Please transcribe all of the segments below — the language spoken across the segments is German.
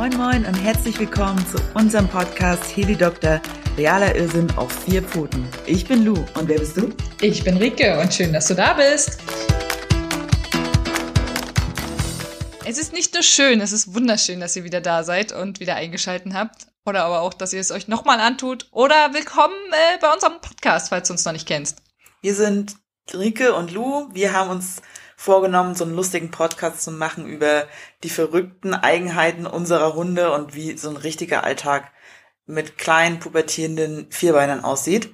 Moin Moin und herzlich willkommen zu unserem Podcast Heli Doktor, realer Irrsinn auf vier Pfoten. Ich bin Lou und wer bist du? Ich bin Rike und schön, dass du da bist. Es ist nicht nur schön, es ist wunderschön, dass ihr wieder da seid und wieder eingeschalten habt. Oder aber auch, dass ihr es euch nochmal antut. Oder willkommen äh, bei unserem Podcast, falls du uns noch nicht kennst. Wir sind Rike und Lou. Wir haben uns vorgenommen, so einen lustigen Podcast zu machen über die verrückten Eigenheiten unserer Hunde und wie so ein richtiger Alltag mit kleinen, pubertierenden Vierbeinern aussieht.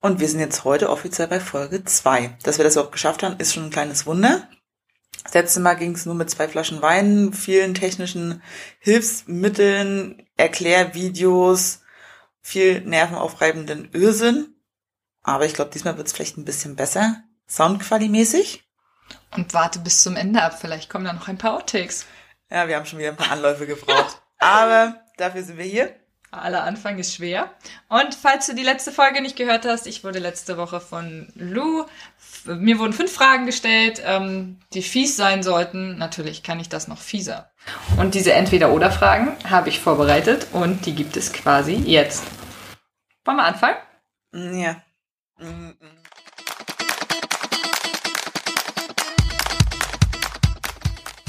Und wir sind jetzt heute offiziell bei Folge zwei. Dass wir das überhaupt geschafft haben, ist schon ein kleines Wunder. Das letzte Mal ging es nur mit zwei Flaschen Wein, vielen technischen Hilfsmitteln, Erklärvideos, viel nervenaufreibenden Irrsinn. Aber ich glaube, diesmal wird es vielleicht ein bisschen besser. Soundqualimäßig. Und warte bis zum Ende ab, vielleicht kommen da noch ein paar Outtakes. Ja, wir haben schon wieder ein paar Anläufe gebraucht. Aber dafür sind wir hier. Aller Anfang ist schwer. Und falls du die letzte Folge nicht gehört hast, ich wurde letzte Woche von Lou, mir wurden fünf Fragen gestellt, ähm, die fies sein sollten. Natürlich kann ich das noch fieser. Und diese Entweder-Oder-Fragen habe ich vorbereitet und die gibt es quasi jetzt. Wollen wir anfangen? Ja.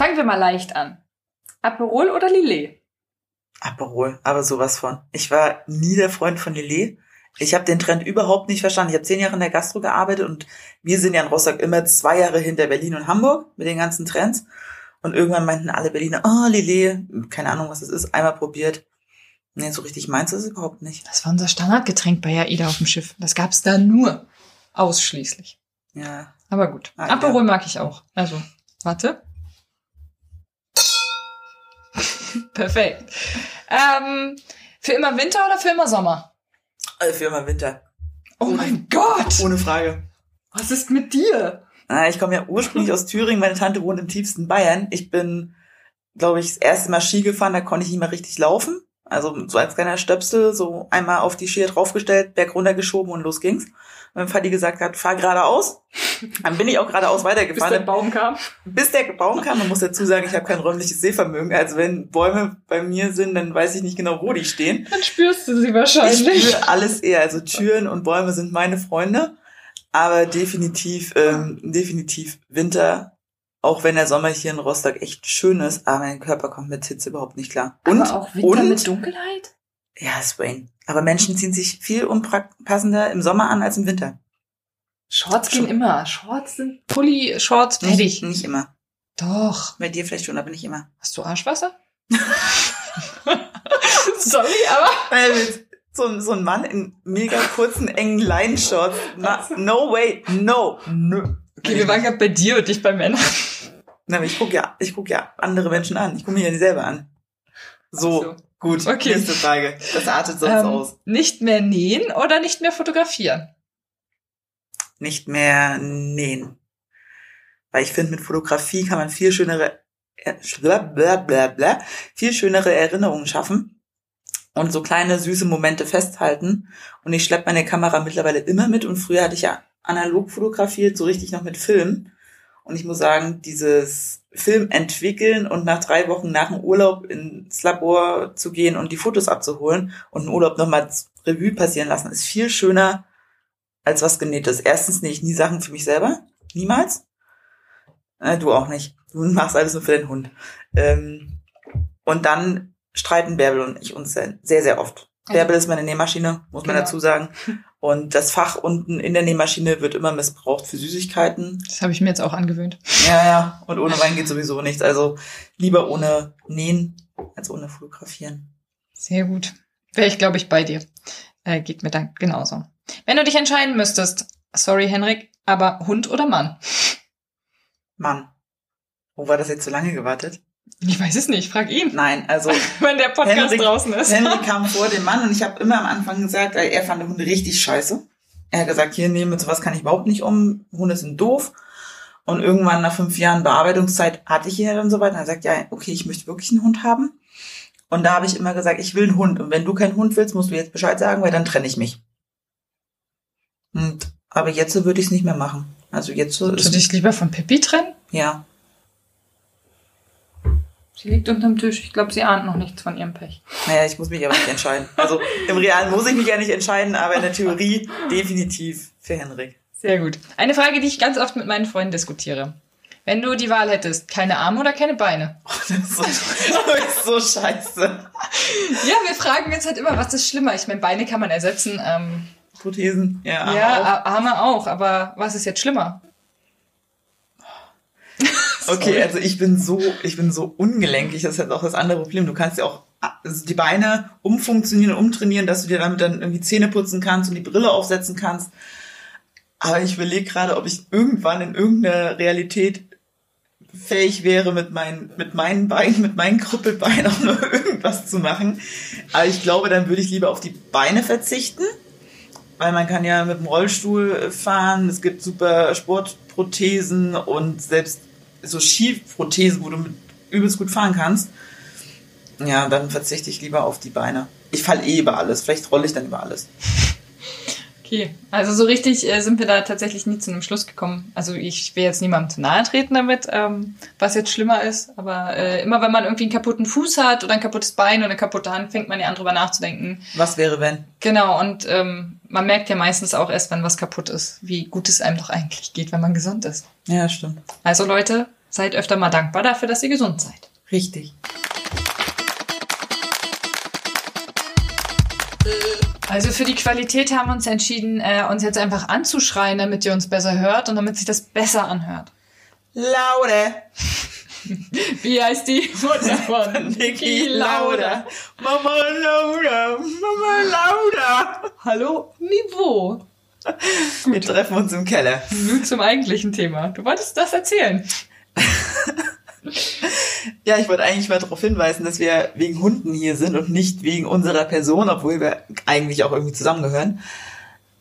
Fangen wir mal leicht an. Aperol oder Lillet? Aperol, aber sowas von. Ich war nie der Freund von Lillet. Ich habe den Trend überhaupt nicht verstanden. Ich habe zehn Jahre in der Gastro gearbeitet und wir sind ja in Rostock immer zwei Jahre hinter Berlin und Hamburg mit den ganzen Trends. Und irgendwann meinten alle Berliner, oh, Lillet, keine Ahnung, was das ist, einmal probiert. Nee, so richtig meins ist es überhaupt nicht. Das war unser Standardgetränk bei AIDA auf dem Schiff. Das gab's da nur. Ausschließlich. Ja. Aber gut. Ah, Aperol ja. mag ich auch. Also, warte. Perfekt. Ähm, für immer Winter oder für immer Sommer? Also für immer Winter. Oh mein Gott! Ohne Frage. Was ist mit dir? Ich komme ja ursprünglich aus Thüringen, meine Tante wohnt im tiefsten Bayern. Ich bin, glaube ich, das erste Mal Ski gefahren, da konnte ich nicht mehr richtig laufen. Also so als kleiner Stöpsel, so einmal auf die Skier draufgestellt, berg runtergeschoben und los ging's. Wenn Vati gesagt hat, fahr geradeaus, dann bin ich auch geradeaus Bis weitergefahren. der Baum kam. bis der Baum kam, man muss dazu sagen, ich habe kein räumliches Sehvermögen. Also wenn Bäume bei mir sind, dann weiß ich nicht genau, wo die stehen. Dann spürst du sie Ich wahrscheinlich. spüre alles eher. Also Türen und Bäume sind meine Freunde. Aber definitiv, ähm, definitiv Winter. Auch wenn der Sommer hier in Rostock echt schön ist, aber mein Körper kommt mit Hitze überhaupt nicht klar. Und, Aber auch Winter und, mit Dunkelheit? ja, Swain. Aber Menschen ziehen sich viel unpassender im Sommer an als im Winter. Shorts gehen immer. Shorts sind Pulli, Shorts, fertig. Nicht, nicht immer. Doch. Bei dir vielleicht schon, aber nicht immer. Hast du Arschwasser? Sorry, aber. So, so ein Mann in mega kurzen, engen Line-Shorts. Na, no way, no, no. Okay, wir waren gerade bei dir und nicht bei Männern. Na, aber ich guck ja, ich guck ja andere Menschen an. Ich gucke mich ja nicht selber an. So, so. gut. Okay. Nächste Frage. Das artet sonst Ähm, aus. nicht mehr nähen oder nicht mehr fotografieren? Nicht mehr nähen. Weil ich finde, mit Fotografie kann man viel schönere, äh, bla, bla, bla, bla, viel schönere Erinnerungen schaffen und so kleine süße Momente festhalten. Und ich schleppe meine Kamera mittlerweile immer mit und früher hatte ich ja analog fotografiert, so richtig noch mit Film. Und ich muss sagen, dieses Film entwickeln und nach drei Wochen nach dem Urlaub ins Labor zu gehen und die Fotos abzuholen und einen Urlaub nochmal Revue passieren lassen, ist viel schöner als was genähtes. Erstens nähe ich nie Sachen für mich selber. Niemals. Äh, du auch nicht. Du machst alles nur für den Hund. Ähm, und dann streiten Bärbel und ich uns sehr, sehr oft. Bärbel ist meine Nähmaschine, muss man Genau. dazu sagen. Und das Fach unten in der Nähmaschine wird immer missbraucht für Süßigkeiten. Das habe ich mir jetzt auch angewöhnt. Ja, ja. Und ohne Wein geht sowieso nichts. Also lieber ohne Nähen als ohne Fotografieren. Sehr gut. Wäre ich, glaube ich, bei dir. Äh, geht mir dann genauso. Wenn du dich entscheiden müsstest, sorry Henrik, aber Hund oder Mann? Mann. Wo war das jetzt so lange gewartet? Ich weiß es nicht, frag ihn, Nein, also wenn der Podcast Henrik- draußen ist. Henry kam vor dem Mann und ich habe immer am Anfang gesagt, er fand Hunde richtig scheiße. Er hat gesagt, hier, nee, mit sowas kann ich überhaupt nicht um. Hunde sind doof. Und irgendwann nach fünf Jahren Bearbeitungszeit hatte ich ihn ja dann soweit. Und er gesagt, ja, okay, ich möchte wirklich einen Hund haben. Und da habe ich immer gesagt, ich will einen Hund. Und wenn du keinen Hund willst, musst du jetzt Bescheid sagen, weil dann trenne ich mich. Und, aber jetzt würde ich es nicht mehr machen. Also jetzt so Würdest du dich lieber von Pippi trennen? ja. Sie liegt unterm Tisch. Ich glaube, sie ahnt noch nichts von ihrem Pech. Naja, ich muss mich aber nicht entscheiden. Also im Realen muss ich mich ja nicht entscheiden, aber in der Theorie definitiv für Henrik. Sehr gut. Eine Frage, die ich ganz oft mit meinen Freunden diskutiere. Wenn du die Wahl hättest, keine Arme oder keine Beine? Oh, das, ist so, das ist so scheiße. Ja, wir fragen uns halt immer, was ist schlimmer? Ich meine, Beine kann man ersetzen. Ähm, Prothesen, ja. Arme ja, auch. Arme auch. Aber was ist jetzt schlimmer? Okay, also ich bin so, ich bin so ungelenkig, das ist halt auch das andere Problem. Du kannst ja auch also die Beine umfunktionieren, umtrainieren, dass du dir damit dann irgendwie Zähne putzen kannst und die Brille aufsetzen kannst. Aber ich überlege gerade, ob ich irgendwann in irgendeiner Realität fähig wäre, mit meinen, mit meinen Beinen, mit meinen Krüppelbeinen auch nur irgendwas zu machen. Aber ich glaube, dann würde ich lieber auf die Beine verzichten, weil man kann ja mit dem Rollstuhl fahren. Es gibt super Sportprothesen und selbst so Skiprothesen, wo du mit übelst gut fahren kannst. Ja, dann verzichte ich lieber auf die Beine. Ich falle eh über alles. Vielleicht rolle ich dann über alles. Okay, also so richtig äh, sind wir da tatsächlich nie zu einem Schluss gekommen. Also ich will jetzt niemandem zu nahe treten damit, ähm, was jetzt schlimmer ist. Aber äh, immer wenn man irgendwie einen kaputten Fuß hat oder ein kaputtes Bein oder eine kaputte Hand, fängt man ja an drüber nachzudenken. Was wäre, wenn? Genau, und ähm, man merkt ja meistens auch erst, wenn was kaputt ist, wie gut es einem doch eigentlich geht, wenn man gesund ist. Ja, stimmt. Also Leute, seid öfter mal dankbar dafür, dass ihr gesund seid. Richtig. Also für die Qualität haben wir uns entschieden, äh, uns jetzt einfach anzuschreien, damit ihr uns besser hört und damit sich das besser anhört. Laude. Wie heißt die Mutter von Niki Lauda. Mama Lauda. Mama Lauda. Hallo, Niveau. Wir treffen uns im Keller. Nun zum eigentlichen Thema. Du wolltest das erzählen. Ja, ich wollte eigentlich mal darauf hinweisen, dass wir wegen Hunden hier sind und nicht wegen unserer Person, obwohl wir eigentlich auch irgendwie zusammengehören.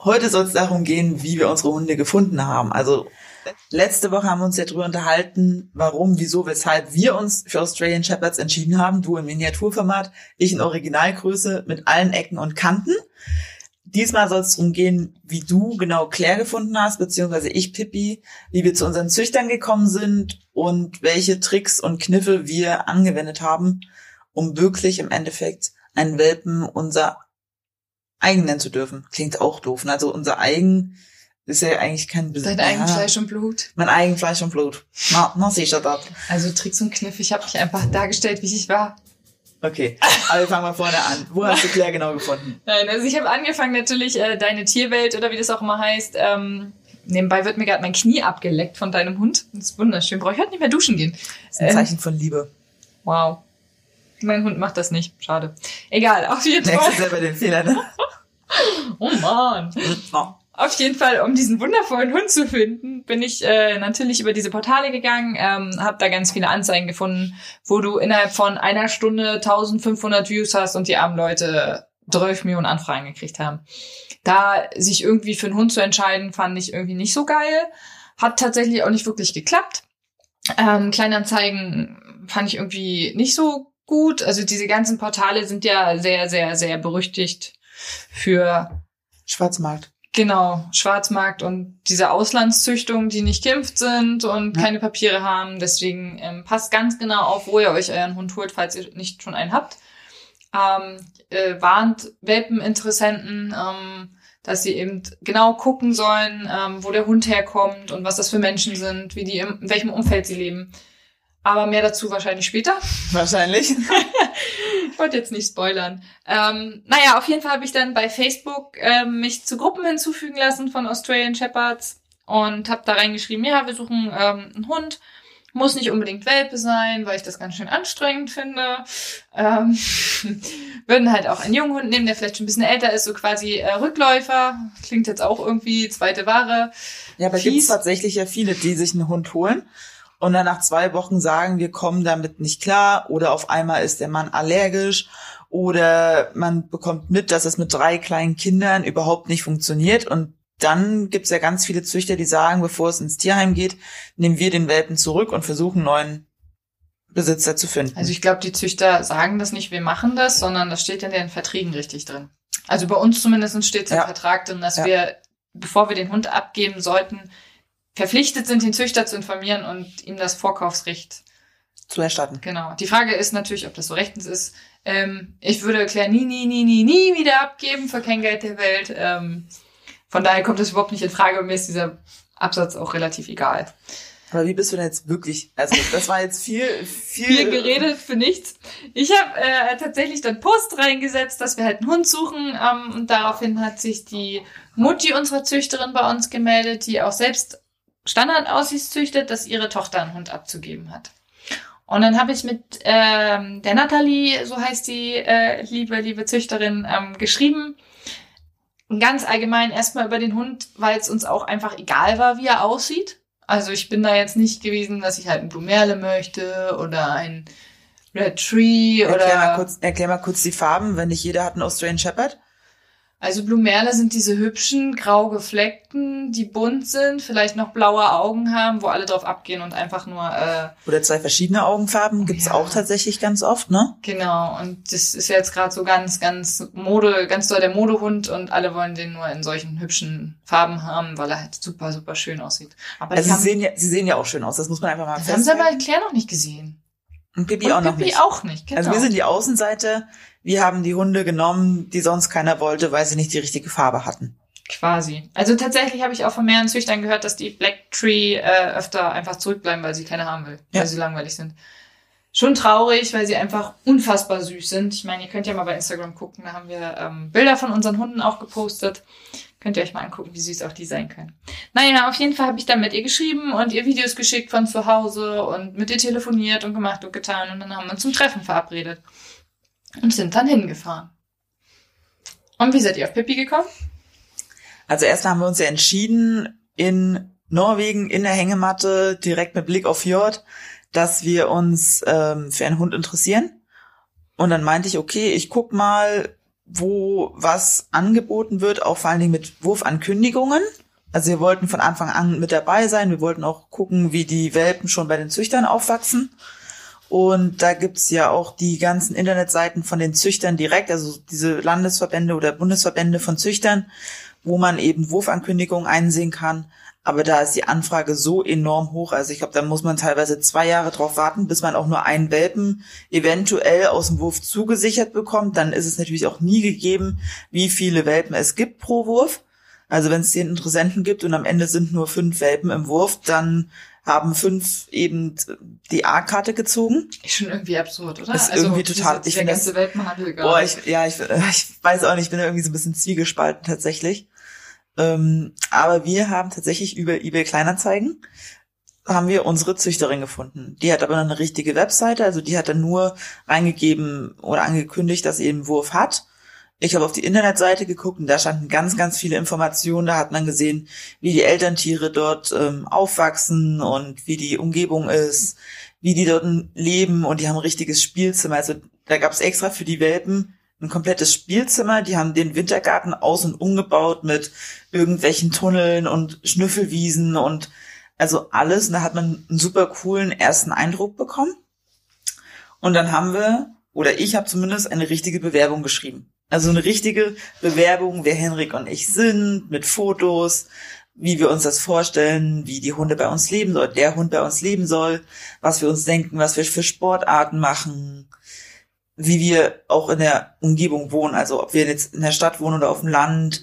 Heute soll es darum gehen, wie wir unsere Hunde gefunden haben. Also letzte Woche haben wir uns ja drüber unterhalten, warum, wieso, weshalb wir uns für Australian Shepherds entschieden haben. Du im Miniaturformat, ich in Originalgröße mit allen Ecken und Kanten. Diesmal soll es darum gehen, wie du genau Claire gefunden hast, beziehungsweise ich Pippi, wie wir zu unseren Züchtern gekommen sind und welche Tricks und Kniffe wir angewendet haben, um wirklich im Endeffekt einen Welpen unser eigen nennen zu dürfen. Klingt auch doof. ne? Also unser eigen ist ja eigentlich kein Besitz. Dein eigenes Fleisch und Blut. Mein eigen Fleisch und Blut. Na, na sicher das. Also Tricks und Kniff, ich habe mich einfach dargestellt, wie ich war. Okay, aber wir fangen mal vorne an. Wo hast du Claire genau gefunden? Nein, also ich habe angefangen natürlich äh, deine Tierwelt oder wie das auch immer heißt. Ähm, nebenbei wird mir gerade mein Knie abgeleckt von deinem Hund. Das ist wunderschön. Brauche ich heute nicht mehr duschen gehen. Das ist ein Ähm, Zeichen von Liebe. Wow. Mein Hund macht das nicht. Schade. Egal, auf jeden Merkst du Fall. selber den Fehler, ne? Oh man. Auf jeden Fall, um diesen wundervollen Hund zu finden, bin ich äh, natürlich über diese Portale gegangen, ähm, habe da ganz viele Anzeigen gefunden, wo du innerhalb von einer Stunde 1500 Views hast und die armen Leute 12 Millionen Anfragen gekriegt haben. Da sich irgendwie für einen Hund zu entscheiden, fand ich irgendwie nicht so geil. Hat tatsächlich auch nicht wirklich geklappt. Ähm, Kleinanzeigen fand ich irgendwie nicht so gut. Also diese ganzen Portale sind ja sehr, sehr, sehr berüchtigt für Schwarzmarkt. Genau, Schwarzmarkt und diese Auslandszüchtungen, die nicht geimpft sind und Ja. keine Papiere haben. Deswegen ähm, passt ganz genau auf, wo ihr euch euren Hund holt, falls ihr nicht schon einen habt. Ähm, äh, warnt Welpeninteressenten, ähm, dass sie eben genau gucken sollen, ähm, wo der Hund herkommt und was das für Menschen sind, wie die im, in welchem Umfeld sie leben. Aber mehr dazu wahrscheinlich später. Wahrscheinlich. Ich wollte jetzt nicht spoilern. Ähm, naja, auf jeden Fall habe ich dann bei Facebook ähm, mich zu Gruppen hinzufügen lassen von Australian Shepherds und habe da reingeschrieben, ja, wir suchen ähm, einen Hund. Muss nicht unbedingt Welpe sein, weil ich das ganz schön anstrengend finde. Ähm, würden halt auch einen jungen Hund nehmen, der vielleicht schon ein bisschen älter ist, so quasi äh, Rückläufer. Klingt jetzt auch irgendwie zweite Ware. Ja, aber gibt es tatsächlich ja viele, die sich einen Hund holen und dann nach zwei Wochen sagen, wir kommen damit nicht klar oder auf einmal ist der Mann allergisch oder man bekommt mit, dass es mit drei kleinen Kindern überhaupt nicht funktioniert und dann gibt's ja ganz viele Züchter, die sagen, bevor es ins Tierheim geht, nehmen wir den Welpen zurück und versuchen neuen Besitzer zu finden. Also ich glaube, die Züchter sagen das nicht, wir machen das, sondern das steht in den Verträgen richtig drin. Also bei uns zumindest steht es im Ja. Vertrag drin, dass Ja. wir, bevor wir den Hund abgeben sollten, verpflichtet sind, den Züchter zu informieren und ihm das Vorkaufsrecht zu erstatten. Genau. Die Frage ist natürlich, ob das so rechtens ist. Ähm, ich würde Claire nie, nie, nie, nie, nie wieder abgeben für kein Geld der Welt. Ähm, von daher kommt das überhaupt nicht in Frage und mir ist dieser Absatz auch relativ egal. Aber wie bist du denn jetzt wirklich? Also das war jetzt viel, viel, Viel geredet für nichts. Ich habe äh, tatsächlich dann Post reingesetzt, dass wir halt einen Hund suchen ähm, und daraufhin hat sich die Mutti unserer Züchterin bei uns gemeldet, die auch selbst Standardaussichts züchtet, dass ihre Tochter einen Hund abzugeben hat. Und dann habe ich mit ähm, der Nathalie, so heißt die äh, liebe, liebe Züchterin, ähm, geschrieben. Ganz allgemein erstmal über den Hund, weil es uns auch einfach egal war, wie er aussieht. Also ich bin da jetzt nicht gewesen, dass ich halt ein Blumerle möchte oder ein Red Tree oder. Erklär mal, kurz, erklär mal kurz die Farben, wenn nicht jeder hat einen Australian Shepherd. Also Blumerle sind diese hübschen, grau gefleckten, die bunt sind, vielleicht noch blaue Augen haben, wo alle drauf abgehen und einfach nur äh, Oder zwei verschiedene Augenfarben gibt's Ja. auch tatsächlich ganz oft, ne? genau. Und das ist jetzt gerade so ganz, ganz Mode, ganz doll der Modehund und alle wollen den nur in solchen hübschen Farben haben, weil er halt super, super schön aussieht. Aber Also sie sehen ja, sie sehen ja auch schön aus, das muss man einfach mal das haben sie aber festhalten. Claire noch nicht gesehen. Und Pippi und auch noch Pippi nicht. auch nicht, genau. Also wir sind die Außenseite, wir haben die Hunde genommen, die sonst keiner wollte, weil sie nicht die richtige Farbe hatten. Quasi. Also tatsächlich habe ich auch von mehreren Züchtern gehört, dass die Black Tree äh, öfter einfach zurückbleiben, weil sie keine haben will, Ja. weil sie langweilig sind. Schon traurig, weil sie einfach unfassbar süß sind. Ich meine, ihr könnt ja mal bei Instagram gucken, da haben wir ähm, Bilder von unseren Hunden auch gepostet. Könnt ihr euch mal angucken, wie süß auch die sein können. Naja, auf jeden Fall habe ich dann mit ihr geschrieben und ihr Videos geschickt von zu Hause und mit ihr telefoniert und gemacht und getan und dann haben wir uns zum Treffen verabredet und sind dann hingefahren. Und wie seid ihr auf Pippi gekommen? Also erst haben wir uns ja entschieden, in Norwegen in der Hängematte, direkt mit Blick auf Fjord, dass wir uns ähm, für einen Hund interessieren. Und dann meinte ich, okay, ich guck mal, wo was angeboten wird, auch vor allen Dingen mit Wurfankündigungen. Also wir wollten von Anfang an mit dabei sein. Wir wollten auch gucken, wie die Welpen schon bei den Züchtern aufwachsen. Und da gibt's ja auch die ganzen Internetseiten von den Züchtern direkt, also diese Landesverbände oder Bundesverbände von Züchtern, wo man eben Wurfankündigungen einsehen kann. Aber da ist die Anfrage so enorm hoch. Also ich glaube, da muss man teilweise zwei Jahre drauf warten, bis man auch nur einen Welpen eventuell aus dem Wurf zugesichert bekommt. Dann ist es natürlich auch nie gegeben, wie viele Welpen es gibt pro Wurf. Also wenn es zehn Interessenten gibt und am Ende sind nur fünf Welpen im Wurf, dann haben fünf eben die A-Karte gezogen. Ist schon irgendwie absurd, oder? Ist irgendwie total- Diese, ich der ganze Welpenhandel. Boah, ich, ja, ich, ich weiß auch nicht, ich bin irgendwie so ein bisschen zwiegespalten tatsächlich. Ähm, aber wir haben tatsächlich über eBay Kleinanzeigen haben wir unsere Züchterin gefunden. Die hat aber noch eine richtige Webseite, also die hat dann nur reingegeben oder angekündigt, dass sie einen Wurf hat. Ich habe auf die Internetseite geguckt und da standen ganz, ganz viele Informationen. Da hat man gesehen, wie die Elterntiere dort ähm, aufwachsen und wie die Umgebung ist, wie die dort leben und die haben ein richtiges Spielzimmer. Also da gab es extra für die Welpen ein komplettes Spielzimmer. Die haben den Wintergarten aus und umgebaut mit irgendwelchen Tunneln und Schnüffelwiesen und also alles. Und da hat man einen super coolen ersten Eindruck bekommen. Und dann haben wir, oder ich habe zumindest eine richtige Bewerbung geschrieben. Also eine richtige Bewerbung, wer Henrik und ich sind, mit Fotos, wie wir uns das vorstellen, wie die Hunde bei uns leben soll, der Hund bei uns leben soll, was wir uns denken, was wir für Sportarten machen, wie wir auch in der Umgebung wohnen, also ob wir jetzt in der Stadt wohnen oder auf dem Land.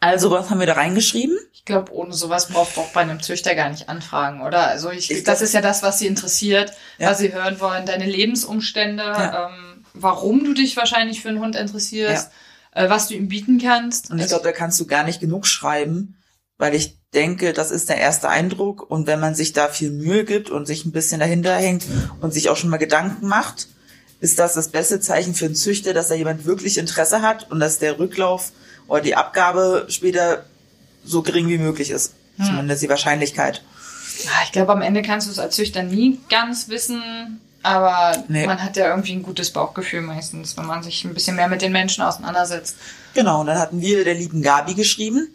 Also was haben wir da reingeschrieben? Ich glaube, ohne sowas braucht auch bei einem Züchter gar nicht anfragen, oder? Also ich, Ich das glaub- ist ja das, was sie interessiert, Ja. was sie hören wollen, deine Lebensumstände, Ja. ähm, warum du dich wahrscheinlich für einen Hund interessierst, äh, was du ihm bieten kannst. Und ich glaube, da kannst du gar nicht genug schreiben, weil ich denke, das ist der erste Eindruck. Und wenn man sich da viel Mühe gibt und sich ein bisschen dahinter hängt und sich auch schon mal Gedanken macht, ist das das beste Zeichen für einen Züchter, dass da jemand wirklich Interesse hat und dass der Rücklauf oder die Abgabe später so gering wie möglich ist. Hm. Zumindest die Wahrscheinlichkeit. Ja, ich glaube, am Ende kannst du es als Züchter nie ganz wissen, aber Nee. man hat ja irgendwie ein gutes Bauchgefühl meistens, wenn man sich ein bisschen mehr mit den Menschen auseinandersetzt. Genau, und dann hatten wir der lieben Gabi geschrieben.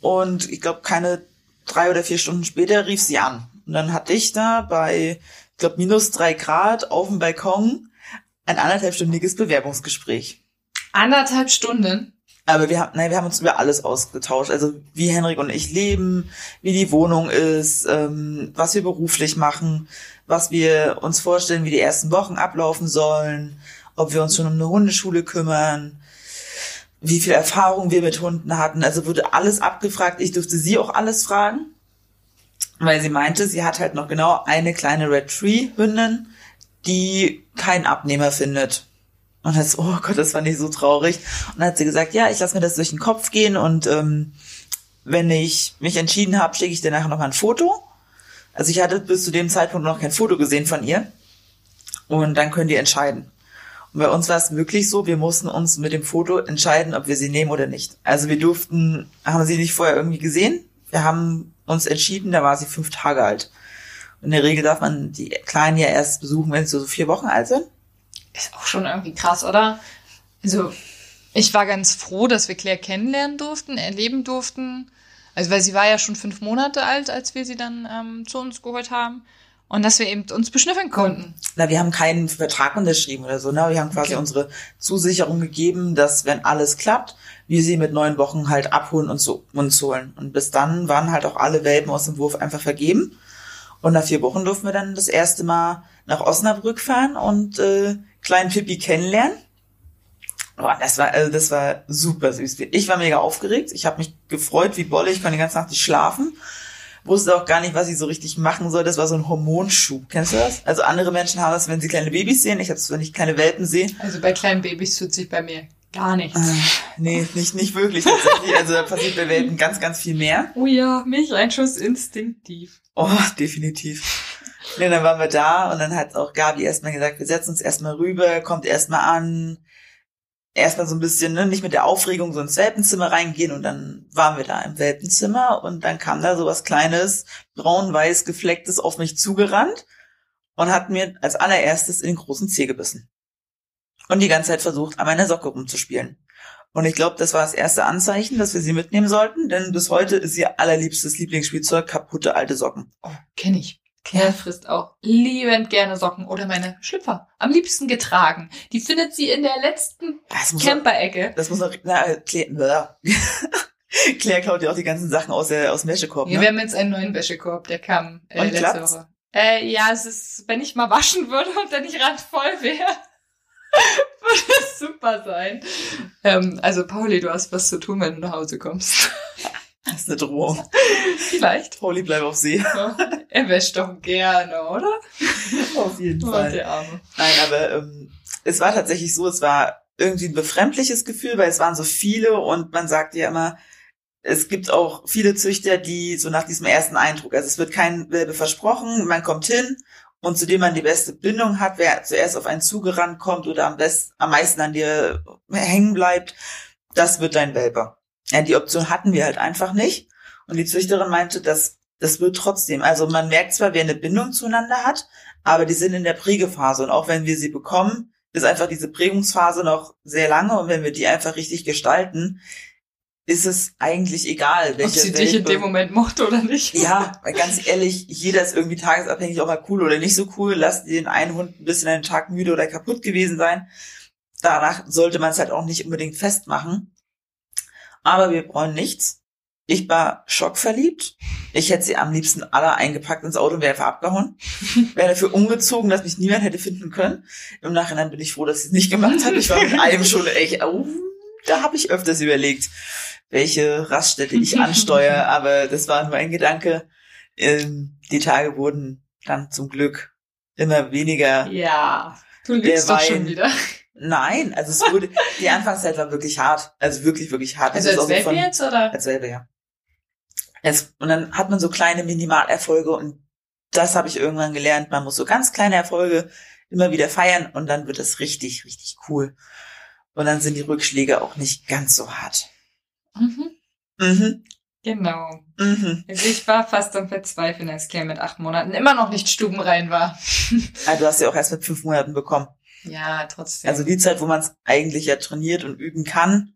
Und ich glaube, keine drei oder vier Stunden später rief sie an. Und dann hatte ich da bei, glaube, minus drei Grad auf dem Balkon ein anderthalbstündiges Bewerbungsgespräch. Anderthalb Stunden. Aber wir haben, nein, wir haben uns über alles ausgetauscht. Also wie Henrik und ich leben, wie die Wohnung ist, ähm, was wir beruflich machen, was wir uns vorstellen, wie die ersten Wochen ablaufen sollen, ob wir uns schon um eine Hundeschule kümmern, wie viel Erfahrung wir mit Hunden hatten. Also wurde alles abgefragt. Ich durfte sie auch alles fragen, weil sie meinte, sie hat halt noch genau eine kleine Red Tree Hündin, die keinen Abnehmer findet. Und das, oh Gott, das fand ich so traurig. Und dann hat sie gesagt, ja, ich lasse mir das durch den Kopf gehen und ähm, wenn ich mich entschieden habe, schicke ich dir nachher noch mal ein Foto. Also ich hatte bis zu dem Zeitpunkt noch kein Foto gesehen von ihr. Und dann können die entscheiden. Und bei uns war es wirklich so, wir mussten uns mit dem Foto entscheiden, ob wir sie nehmen oder nicht. Also wir durften, haben sie nicht vorher irgendwie gesehen. Wir haben uns entschieden, da war sie fünf Tage alt. In der Regel darf man die Kleinen ja erst besuchen, wenn sie so vier Wochen alt sind. Ist auch schon irgendwie krass, oder? Also, ich war ganz froh, dass wir Claire kennenlernen durften, erleben durften. Also, weil sie war ja schon fünf Monate alt, als wir sie dann ähm, zu uns geholt haben. Und dass wir eben uns beschnüffeln konnten. Na, wir haben keinen Vertrag unterschrieben oder so, ne? Wir haben quasi Okay. unsere Zusicherung gegeben, dass wenn alles klappt, wir sie mit neun Wochen halt abholen und so uns holen. Und bis dann waren halt auch alle Welpen aus dem Wurf einfach vergeben. Und nach vier Wochen durften wir dann das erste Mal nach Osnabrück fahren und äh, kleinen Pippi kennenlernen. Boah, das war also das war super süß. Ich war mega aufgeregt. Ich habe mich gefreut wie Bolle. Ich konnte die ganze Nacht nicht schlafen. Wusste auch gar nicht, was ich so richtig machen soll. Das war so ein Hormonschub. Kennst du das? Also andere Menschen haben das, wenn sie kleine Babys sehen. Ich habe es, wenn ich kleine Welpen sehe. Also bei kleinen Babys tut sich bei mir gar nichts. Äh, nee, nicht, nicht wirklich tatsächlich. Also da passiert bei Welpen ganz, ganz viel mehr. Oh ja, mich ein Schuss instinktiv. Oh, definitiv. Nee, dann waren wir da und dann hat auch Gabi erstmal gesagt, wir setzen uns erstmal rüber, kommt erstmal an, erstmal so ein bisschen, ne, nicht mit der Aufregung so ins Welpenzimmer reingehen und dann waren wir da im Welpenzimmer und dann kam da so was kleines, braun-weiß geflecktes auf mich zugerannt und hat mir als allererstes in den großen Zeh gebissen. Und die ganze Zeit versucht, an meiner Socke rumzuspielen. Und ich glaube, das war das erste Anzeichen, dass wir sie mitnehmen sollten, denn bis heute ist ihr allerliebstes Lieblingsspielzeug kaputte alte Socken. Oh, kenne ich. Claire frisst auch liebend gerne Socken oder meine Schlüpfer. Am liebsten getragen. Die findet sie in der letzten Camper-Ecke. das muss noch, na, Claire, Claire klaut ja auch die ganzen Sachen aus, der, aus dem Wäschekorb, Ja, ne? wir haben jetzt einen neuen Wäschekorb, der kam äh, Und letzte klappt's? Woche. Äh, ja, es ist, wenn ich mal waschen würde und der nicht randvoll wäre, würde es super sein. Ähm, also Pauli, du hast was zu tun, wenn du nach Hause kommst. Das ist eine Drohung. Vielleicht. Pauli, bleib auf See. er wäscht doch gerne, oder? auf jeden Fall. der Arme. Nein, aber ähm, es war tatsächlich so, es war irgendwie ein befremdliches Gefühl, weil es waren so viele und man sagt ja immer, es gibt auch viele Züchter, die so nach diesem ersten Eindruck, also es wird kein Welpe versprochen, man kommt hin und zu dem man die beste Bindung hat, wer zuerst auf einen zugerannt kommt oder am besten, am meisten an dir hängen bleibt, das wird dein Welpe. Ja, die Option hatten wir halt einfach nicht. Und die Züchterin meinte, dass das wird trotzdem. Also man merkt zwar, wer eine Bindung zueinander hat, aber die sind in der Prägephase. Und auch wenn wir sie bekommen, ist einfach diese Prägungsphase noch sehr lange. Und wenn wir die einfach richtig gestalten, ist es eigentlich egal, Ob welche sie dich in Welpe- dem Moment mochte oder nicht. ja, weil ganz ehrlich, jeder ist irgendwie tagesabhängig, auch mal cool oder nicht so cool. Lass den einen Hund ein bisschen einen Tag müde oder kaputt gewesen sein. Danach sollte man es halt auch nicht unbedingt festmachen. Aber wir brauchen nichts. Ich war schockverliebt. Ich hätte sie am liebsten alle eingepackt ins Auto und wäre einfach abgehauen. Wäre dafür umgezogen, dass mich niemand hätte finden können. Im Nachhinein bin ich froh, dass sie es nicht gemacht hat. Ich war mit allem schon echt, oh, da habe ich öfters überlegt, welche Raststätte ich ansteuere. Aber das war nur ein Gedanke. Ähm, die Tage wurden dann zum Glück immer weniger. Ja. Du lügst doch schon wieder. Nein, also es wurde, die Anfangszeit war wirklich hart. Also wirklich, wirklich hart. Also Das als Welpe jetzt, oder? als Welpe, ja. Es, und dann hat man so kleine Minimalerfolge und das habe ich irgendwann gelernt. Man muss so ganz kleine Erfolge immer wieder feiern und dann wird es richtig, richtig cool. Und dann sind die Rückschläge auch nicht ganz so hart. Mhm. Mhm, Genau. mhm. Also ich war fast am Verzweifeln, als Claire mit acht Monaten immer noch nicht stubenrein war. Ah, du hast ja auch erst mit fünf Monaten bekommen. Ja, trotzdem. Also die Zeit, wo man es eigentlich ja trainiert und üben kann,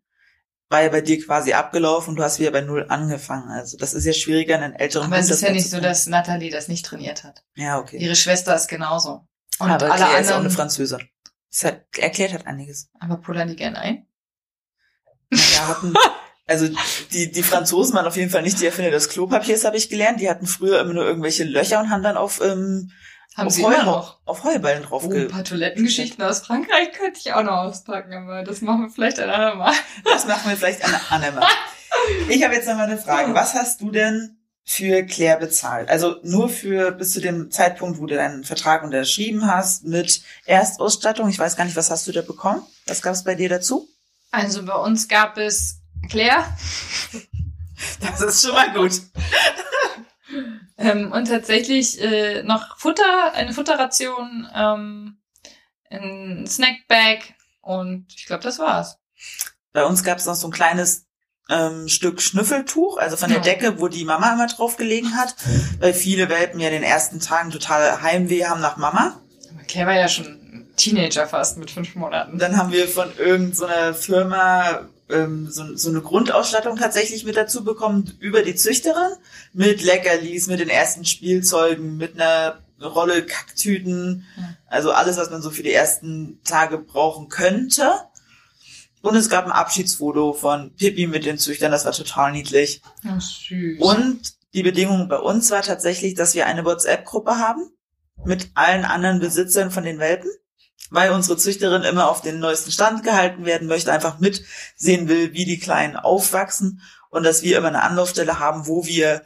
war ja bei dir quasi abgelaufen und du hast wieder bei Null angefangen. Also das ist ja schwieriger, einen älteren Aber es Hund ist das ja nicht so, dass Nathalie das nicht trainiert hat. Ja, okay. Ihre Schwester ist genauso. Und aber alle Claire ist auch anderen. eine Französin. Das hat, erklärt hat einiges. aber pullern die gern ein? Naja, hatten, also die, die Franzosen waren auf jeden Fall nicht die Erfinder des Klopapiers, habe ich gelernt. Die hatten früher immer nur irgendwelche Löcher und haben dann auf, ähm, Haben auf, sie Heu, noch. auf Heuballen drauf Oh, ein paar Toilettengeschichten aus Frankreich könnte ich auch noch auspacken, aber das machen wir vielleicht ein andermal. Das machen wir vielleicht an Annemann. Ich habe jetzt noch mal eine Frage. Was hast du denn für Claire bezahlt? Also nur für bis zu dem Zeitpunkt, wo du deinen Vertrag unterschrieben hast, mit Erstausstattung. Ich weiß gar nicht, was hast du da bekommen? Was gab es bei dir dazu? Also bei uns gab es Claire Das ist schon mal gut. ähm, und tatsächlich äh, noch Futter, eine Futterration, ähm, ein Snackbag und ich glaube, das war's. Bei uns gab es noch so ein kleines ähm, Stück Schnüffeltuch, also von der Ja. Decke, wo die Mama immer drauf gelegen hat, weil viele Welpen ja in den ersten Tagen total Heimweh haben nach Mama. Aber Claire war ja schon Teenager fast mit fünf Monaten. Dann haben wir von irgendeiner Firma ähm, so, so eine Grundausstattung tatsächlich mit dazu bekommen über die Züchterin mit Leckerlis, mit den ersten Spielzeugen, mit einer Rolle Kacktüten, also alles, was man so für die ersten Tage brauchen könnte. Und es gab ein Abschiedsfoto von Pippi mit den Züchtern, das war total niedlich. Oh, süß. Und die Bedingung bei uns war tatsächlich, dass wir eine WhatsApp-Gruppe haben mit allen anderen Besitzern von den Welpen, weil unsere Züchterin immer auf den neuesten Stand gehalten werden möchte, einfach mitsehen will, wie die Kleinen aufwachsen und dass wir immer eine Anlaufstelle haben, wo wir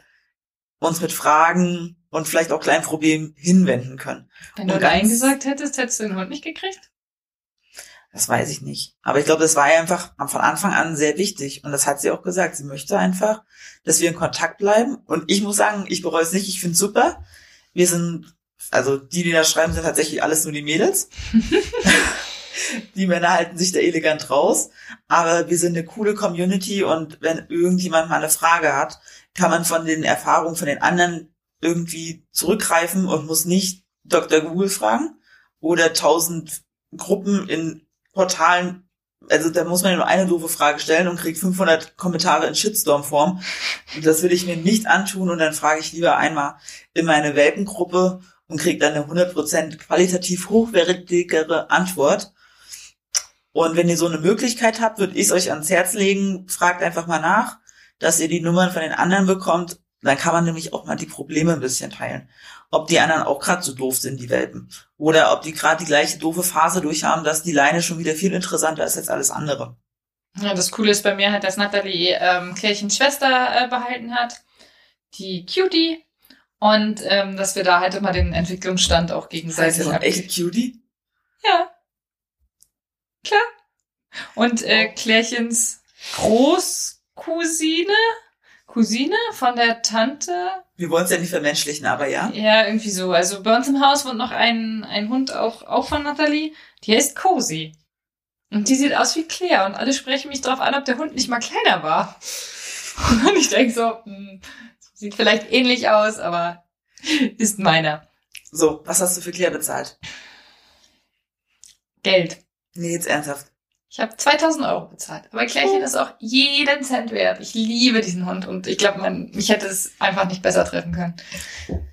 uns mit Fragen und vielleicht auch kleinen Problemen hinwenden können. Wenn du Nein gesagt hättest, hättest du den Hund nicht gekriegt? Das weiß ich nicht. Aber ich glaube, das war einfach von Anfang an sehr wichtig. Und das hat sie auch gesagt. Sie möchte einfach, dass wir in Kontakt bleiben. Und ich muss sagen, ich bereue es nicht. Ich finde es super. Wir sind, also die, die da schreiben, sind tatsächlich alles nur die Mädels. die Männer halten sich da elegant raus. Aber wir sind eine coole Community. Und wenn irgendjemand mal eine Frage hat, kann man von den Erfahrungen von den anderen irgendwie zurückgreifen und muss nicht Dr. Google fragen oder tausend Gruppen in Portalen, also da muss man nur eine doofe Frage stellen und kriegt 500 Kommentare in Shitstorm-Form. Das will ich mir nicht antun und dann frage ich lieber einmal in meine Welpengruppe und kriege dann eine 100% qualitativ hochwertigere Antwort. Und wenn ihr so eine Möglichkeit habt, würde ich es euch ans Herz legen, fragt einfach mal nach, dass ihr die Nummern von den anderen bekommt. Dann kann man nämlich auch mal die Probleme ein bisschen teilen. Ob die anderen auch gerade so doof sind, die Welpen. Oder ob die gerade die gleiche doofe Phase durchhaben, dass die Leine schon wieder viel interessanter ist als alles andere. Ja, das Coole ist bei mir halt, dass Natalie ähm, Klärchens Schwester äh, behalten hat, die Cutie, und ähm, dass wir da halt immer den Entwicklungsstand auch gegenseitig abgeben. echt Cutie. Ja. Klar. Und äh, Klärchens Großcousine, Cousine von der Tante, Wir wollen es ja nicht vermenschlichen, aber ja. ja, irgendwie so. Also bei uns im Haus wohnt noch ein, ein Hund, auch, auch von Natalie, die heißt Cozy. Und die sieht aus wie Claire und alle sprechen mich drauf an, ob der Hund nicht mal kleiner war. Und ich denke so, hm, sieht vielleicht ähnlich aus, aber ist meiner. So, was hast du für Claire bezahlt? Geld. Nee, jetzt ernsthaft. Ich habe 2000 Euro bezahlt. Aber Klärchen ist auch jeden Cent wert. Ich liebe diesen Hund und ich glaube, man, mich hätte es einfach nicht besser treffen können.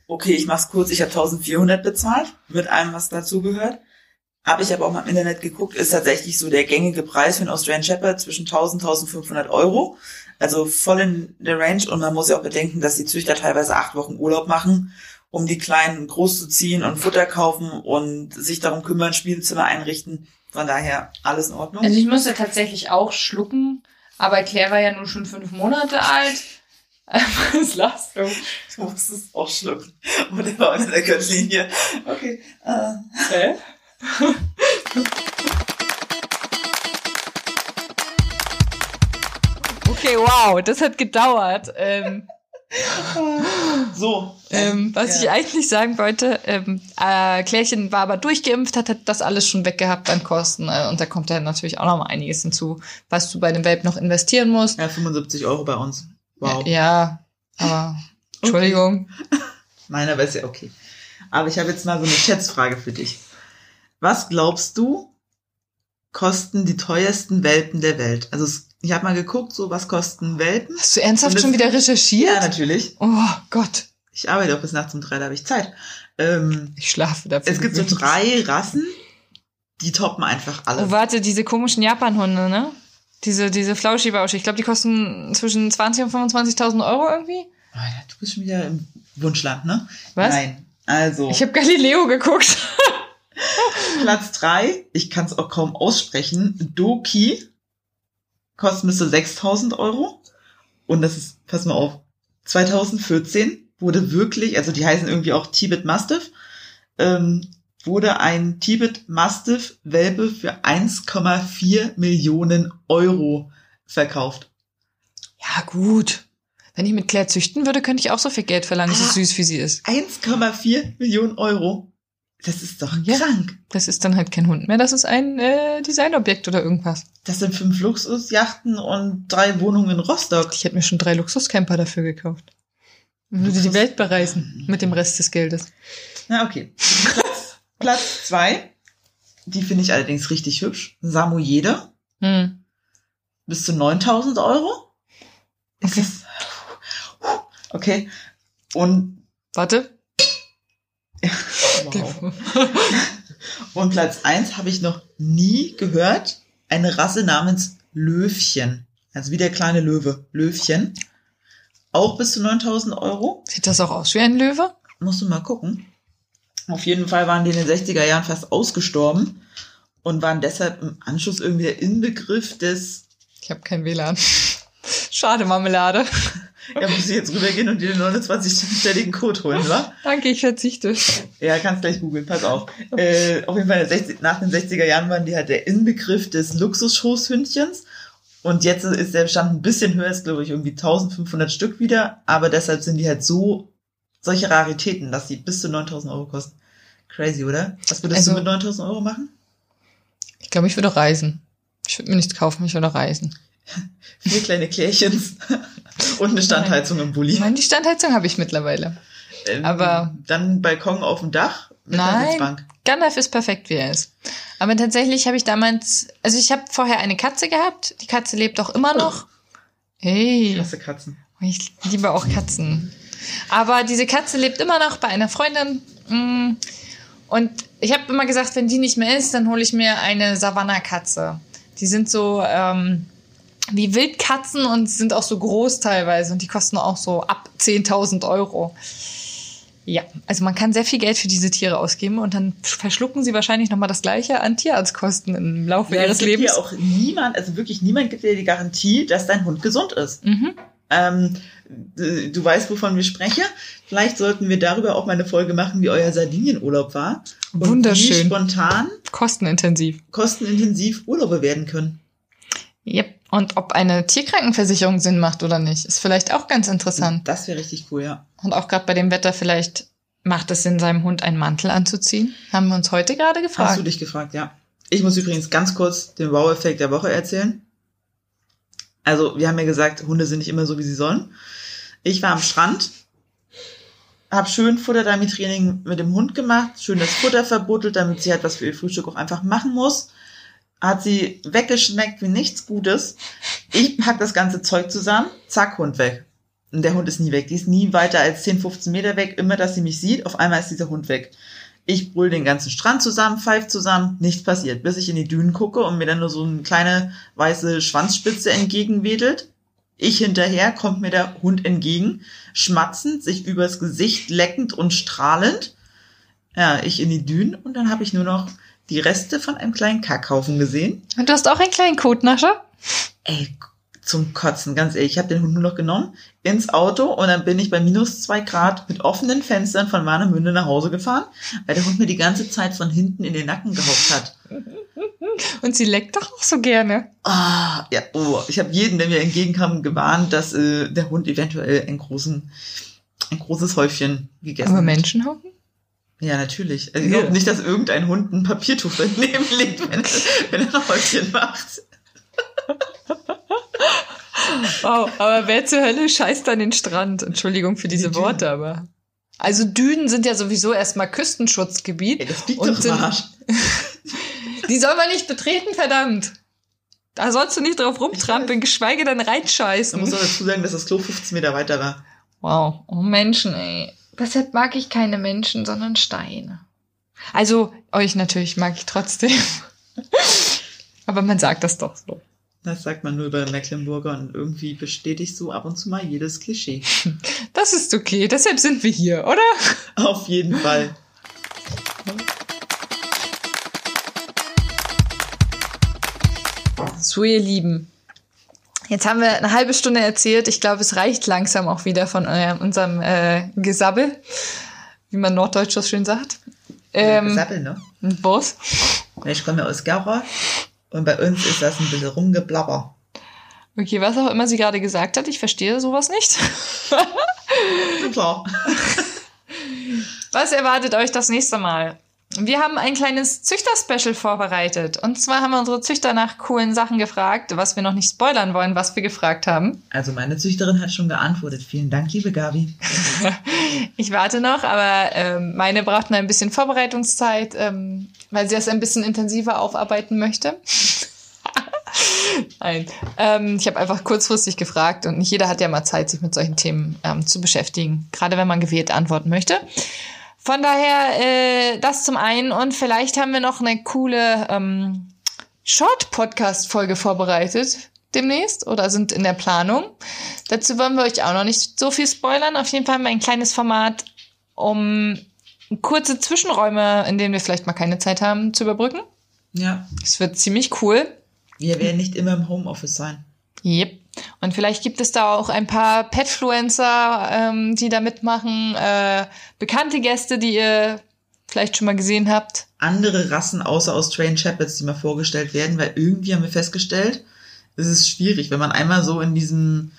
Okay, ich mach's kurz. Ich habe 1400 bezahlt mit allem, was dazugehört. Habe ich aber auch mal im Internet geguckt, ist tatsächlich so der gängige Preis für einen Australian Shepherd zwischen 1000 und 1500 Euro. Also voll in der Range. Und man muss ja auch bedenken, dass die Züchter teilweise acht Wochen Urlaub machen, um die Kleinen groß zu ziehen und Futter kaufen und sich darum kümmern, Spielzimmer einrichten. Von daher alles in Ordnung. Also ich musste tatsächlich auch schlucken, aber Claire war ja nur schon fünf Monate alt. Was lachst du? Du musst es auch schlucken. Und der war unter der Gürtellinie. Okay. Äh, Hä? wow, das hat gedauert. Ähm, so. ähm, was Ja. ich eigentlich sagen wollte, ähm, äh, Klärchen war aber durchgeimpft, hat, hat das alles schon weggehabt an Kosten. Äh, und da kommt ja natürlich auch noch mal einiges hinzu, was du bei dem Welp noch investieren musst. Ja, 75 Euro bei uns. Wow. Ja, aber Entschuldigung. Meiner wäre ja okay. Aber ich habe jetzt mal so eine Schätzfrage für dich. Was glaubst du, kosten die teuersten Welpen der Welt? Also es- ich habe mal geguckt, so was kosten Welpen? Hast du ernsthaft das- schon wieder recherchiert? Ja, natürlich. Oh Gott, Ich arbeite auch bis nachts um drei, da habe ich Zeit. Ähm, ich schlafe dafür. es gibt so drei Rassen, die toppen einfach alle. Oh, warte, diese komischen Japanhunde, ne? Diese, diese Flauschi-Bauschi. Ich glaube, die kosten zwischen 20 und 25.000 Euro irgendwie. Oh ja, du bist schon wieder im Wunschland, ne? Was? Nein. Also, Ich habe Galileo geguckt. Platz drei, ich kann es auch kaum aussprechen, Doki, kostet müsste 6000 Euro. Und das ist, pass mal auf, 2014 wurde wirklich, also die heißen irgendwie auch Tibet Mastiff, ähm, wurde ein Tibet Mastiff Welpe für 1,4 Millionen Euro verkauft. Ja, gut. Wenn ich mit Claire züchten würde, könnte ich auch so viel Geld verlangen, so Ah. süß wie sie ist. 1,4 Millionen Euro. Das ist doch Ja. krank. Das ist dann halt kein Hund mehr, das ist ein äh, Designobjekt oder irgendwas. Das sind fünf Luxusjachten und drei Wohnungen in Rostock. Ich hätte mir schon drei Luxuscamper dafür gekauft. Würde die Welt bereisen mit dem Rest des Geldes. Na, okay. Platz, Platz zwei. Die finde ich allerdings richtig hübsch. Samoyede. Hm. Bis zu 9000 Euro. Ist Okay. das- Okay. Und, Warte. Wow. Und Platz eins habe ich noch nie gehört. Eine Rasse namens Löwchen. Also wie der kleine Löwe. Löwchen. Auch bis zu 9000 Euro. Sieht das auch aus wie ein Löwe? Musst du mal gucken. Auf jeden Fall waren die in den 60er Jahren fast ausgestorben und waren deshalb im Anschluss irgendwie der Inbegriff des, Ich habe kein WLAN. Schade, Marmelade. Ja, muss ich jetzt rübergehen und dir den 29-stelligen Code holen, wa? Danke, ich verzichte. Ja, kannst gleich googeln, pass auf. Äh, auf jeden Fall in den 60, nach den 60er Jahren waren die halt der Inbegriff des Luxusschoßhündchens. Und jetzt ist der Bestand ein bisschen höher, ist glaube ich irgendwie 1500 Stück wieder, aber deshalb sind die halt so solche Raritäten, dass die bis zu 9000 Euro kosten. Crazy, oder? Was würdest Also- du mit 9000 Euro machen? Ich glaube, ich würde reisen. Ich würde mir nichts kaufen, ich würde reisen. Vier kleine Klärchens und eine Standheizung im Bulli. Ich meine, die Standheizung habe ich mittlerweile. Ähm, aber- Dann Balkon auf dem Dach mit Nein. Sitzbank. Gandalf ist perfekt, wie er ist. Aber tatsächlich habe ich damals, also ich habe vorher eine Katze gehabt. Die Katze lebt auch immer noch. Ich Hey, hasse Katzen. ich liebe auch Katzen. Aber diese Katze lebt immer noch bei einer Freundin. Mm. Und ich habe immer gesagt, wenn die nicht mehr ist, dann hole ich mir eine Savannah-Katze. Die sind so ähm, wie Wildkatzen und sind auch so groß teilweise. Und die kosten auch so ab 10.000 Euro. Ja, also man kann sehr viel Geld für diese Tiere ausgeben und dann verschlucken sie wahrscheinlich nochmal das gleiche an Tierarztkosten im Laufe Ja, ihres es gibt Lebens. hier auch niemand, also wirklich niemand gibt dir die Garantie, dass dein Hund gesund ist. Mhm. Ähm, du weißt, wovon wir sprechen. Vielleicht sollten wir darüber auch mal eine Folge machen, wie euer Sardinienurlaub war. Und Wie Wunderschön. spontan, Kostenintensiv. kostenintensiv Urlaube werden können. Und ob eine Tierkrankenversicherung Sinn macht oder nicht, ist vielleicht auch ganz interessant. Das wäre richtig cool, ja. Und auch gerade bei dem Wetter vielleicht macht es Sinn, seinem Hund einen Mantel anzuziehen. Haben wir uns heute gerade Hast du gefragt. dich gefragt, ja. Ich muss übrigens ganz kurz den Wow-Effekt der Woche erzählen. Also, wir haben ja gesagt, Hunde sind nicht immer so, wie sie sollen. Ich war am Strand, hab schön Futterdummy-Training mit dem Hund gemacht, schön das Futter verbuddelt, damit sie halt was für ihr Frühstück auch einfach machen muss. Hat sie weggeschmeckt wie nichts Gutes. Ich pack das ganze Zeug zusammen, zack, Hund weg. Und der Hund ist nie weg. Die ist nie weiter als 10, 15 Meter weg. Immer, dass sie mich sieht, auf einmal ist dieser Hund weg. Ich brüll den ganzen Strand zusammen, pfeif zusammen, nichts passiert, bis ich in die Dünen gucke und mir dann nur so eine kleine weiße Schwanzspitze entgegenwedelt. Ich hinterher, kommt mir der Hund entgegen, schmatzend, sich übers Gesicht leckend und strahlend. Ja, ich in die Dünen und dann habe ich nur noch die Reste von einem kleinen Kackhaufen gesehen. Und du hast auch einen kleinen Kotnascher? Ey, zum Kotzen, ganz ehrlich. Ich habe den Hund nur noch genommen, ins Auto und dann bin ich bei minus zwei Grad mit offenen Fenstern von Warnemünde nach Hause gefahren, weil der Hund mir die ganze Zeit von hinten in den Nacken gehaucht hat. Und sie leckt doch auch so gerne. Ah, ja, oh, ich habe jeden, der mir entgegenkam, gewarnt, dass äh, der Hund eventuell einen großen, ein großes Häufchen gegessen Aber hat. Menschenhaufen? Ja, natürlich. Also, ich glaube nicht, dass irgendein Hund ein Papiertuch daneben legt, wenn, wenn er ein Häufchen macht. Wow, aber wer zur Hölle scheißt an den Strand? Entschuldigung für diese Die. Worte, aber. Also Dünen sind ja sowieso erstmal Küstenschutzgebiet. Ey, das liegt Und doch im sind- Arsch. Die soll man nicht betreten, verdammt. Da sollst du nicht drauf rumtrampeln, geschweige denn Man reinscheißen. muss auch dazu sagen, dass das Klo 15 Meter weiter war. Wow, oh Menschen, ey. Deshalb mag ich keine Menschen, sondern Steine. Also, euch natürlich mag ich trotzdem. Aber man sagt das doch so. Das sagt man nur über Mecklenburger und irgendwie bestätigt so ab und zu mal jedes Klischee. Das ist okay, deshalb sind wir hier, oder? Auf jeden Fall. So, ihr Lieben. Jetzt haben wir eine halbe Stunde erzählt. Ich glaube, es reicht langsam auch wieder von eurem, unserem äh, Gesabbel, wie man Norddeutsch das schön sagt. Ähm, Sappel, ne? was? Ich komme aus Gerra und bei uns ist das ein bisschen rumgeblabber. Okay, was auch immer sie gerade gesagt hat, ich verstehe sowas nicht. Klar. Was erwartet euch das nächste Mal? Wir haben ein kleines Züchter-Special vorbereitet. Und zwar haben wir unsere Züchter nach coolen Sachen gefragt, was wir noch nicht spoilern wollen, was wir gefragt haben. Also meine Züchterin hat schon geantwortet. Vielen Dank, liebe Gabi. Ich warte noch, aber ähm, meine braucht noch ein bisschen Vorbereitungszeit, ähm, weil sie das ein bisschen intensiver aufarbeiten möchte. Nein, ähm, ich habe einfach kurzfristig gefragt und nicht jeder hat ja mal Zeit, sich mit solchen Themen ähm, zu beschäftigen, gerade wenn man gewählt antworten möchte. Von daher äh, das zum einen und vielleicht haben wir noch eine coole ähm, Short-Podcast-Folge vorbereitet demnächst oder sind in der Planung. Dazu wollen wir euch auch noch nicht so viel spoilern. Auf jeden Fall haben wir ein kleines Format, um kurze Zwischenräume, in denen wir vielleicht mal keine Zeit haben, zu überbrücken. Ja, Es wird ziemlich cool. wir werden nicht immer im Homeoffice sein. Yep. Und vielleicht gibt es da auch ein paar Petfluencer, ähm, die da mitmachen, äh, bekannte Gäste, die ihr vielleicht schon mal gesehen habt. Andere Rassen außer Australian Shepherds, die mal vorgestellt werden, weil irgendwie haben wir festgestellt, es ist schwierig, wenn man einmal so in diesem,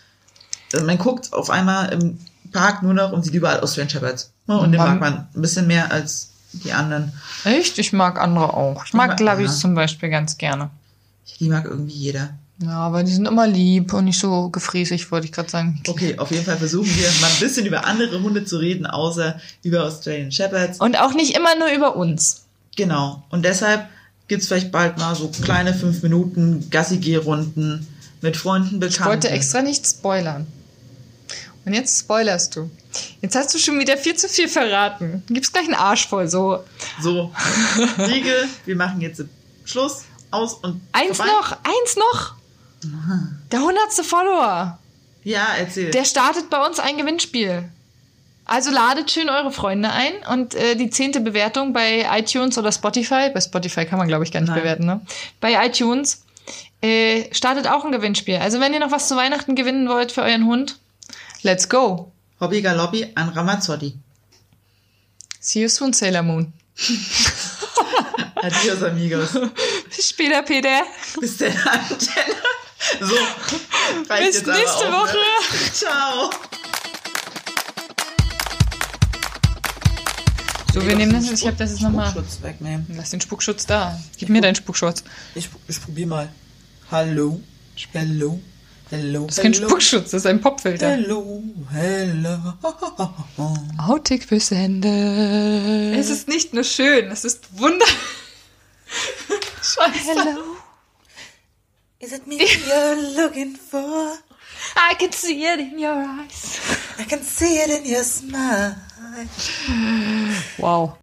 also man guckt auf einmal im Park nur noch und sieht überall Australian Shepherds. Ja, Und den mag man ein bisschen mehr als die anderen. Echt? Ich mag andere auch. Ich mag mag- Glavis zum Beispiel ganz gerne. Die mag irgendwie jeder. Ja, aber die sind immer lieb und nicht so gefräßig, wollte ich gerade sagen. Okay, auf jeden Fall versuchen wir mal ein bisschen über andere Hunde zu reden, außer über Australian Shepherds. Und auch nicht immer nur über uns. Genau. Und deshalb gibt's vielleicht bald mal so kleine fünf Minuten Gassi-Geh-Runden mit Freunden, Bekannten. Ich wollte extra nicht spoilern. Und jetzt spoilerst du. Jetzt hast du schon wieder viel zu viel verraten. Gib's gleich einen Arsch voll, so. So, Riegel, wir machen jetzt Schluss, aus und Eins vorbei. noch, eins noch. Der hundertste Follower. Ja, erzähl. Der startet bei uns ein Gewinnspiel. Also ladet schön eure Freunde ein und äh, die zehnte Bewertung bei iTunes oder Spotify, bei Spotify kann man glaube ich gar nicht Nein. bewerten, ne? Bei iTunes äh, startet auch ein Gewinnspiel. Also wenn ihr noch was zu Weihnachten gewinnen wollt für euren Hund, let's go. Hobby Galoppi an Ramazzotti. See you soon, Sailor Moon. Adios, amigos. Bis später, Peter. Bis dann, Antenne. So, reicht Bis jetzt nächste auch, Woche. Ne? Ciao. So, wir nehmen das. Ich habe das jetzt nochmal. Wegnehmen. Lass den Spuckschutz da. Gib mir deinen Spuckschutz. Ich, ich probier mal. Hallo. Hello. Hello. Das ist kein. Spuckschutz, das ist ein Popfilter. Hello. Hello. Outtake fürs Ende. Es ist nicht nur schön, es ist wunder. Scheiße. Hello. Is it me you're looking for? I can see it in your eyes. I can see it in your smile. Wow.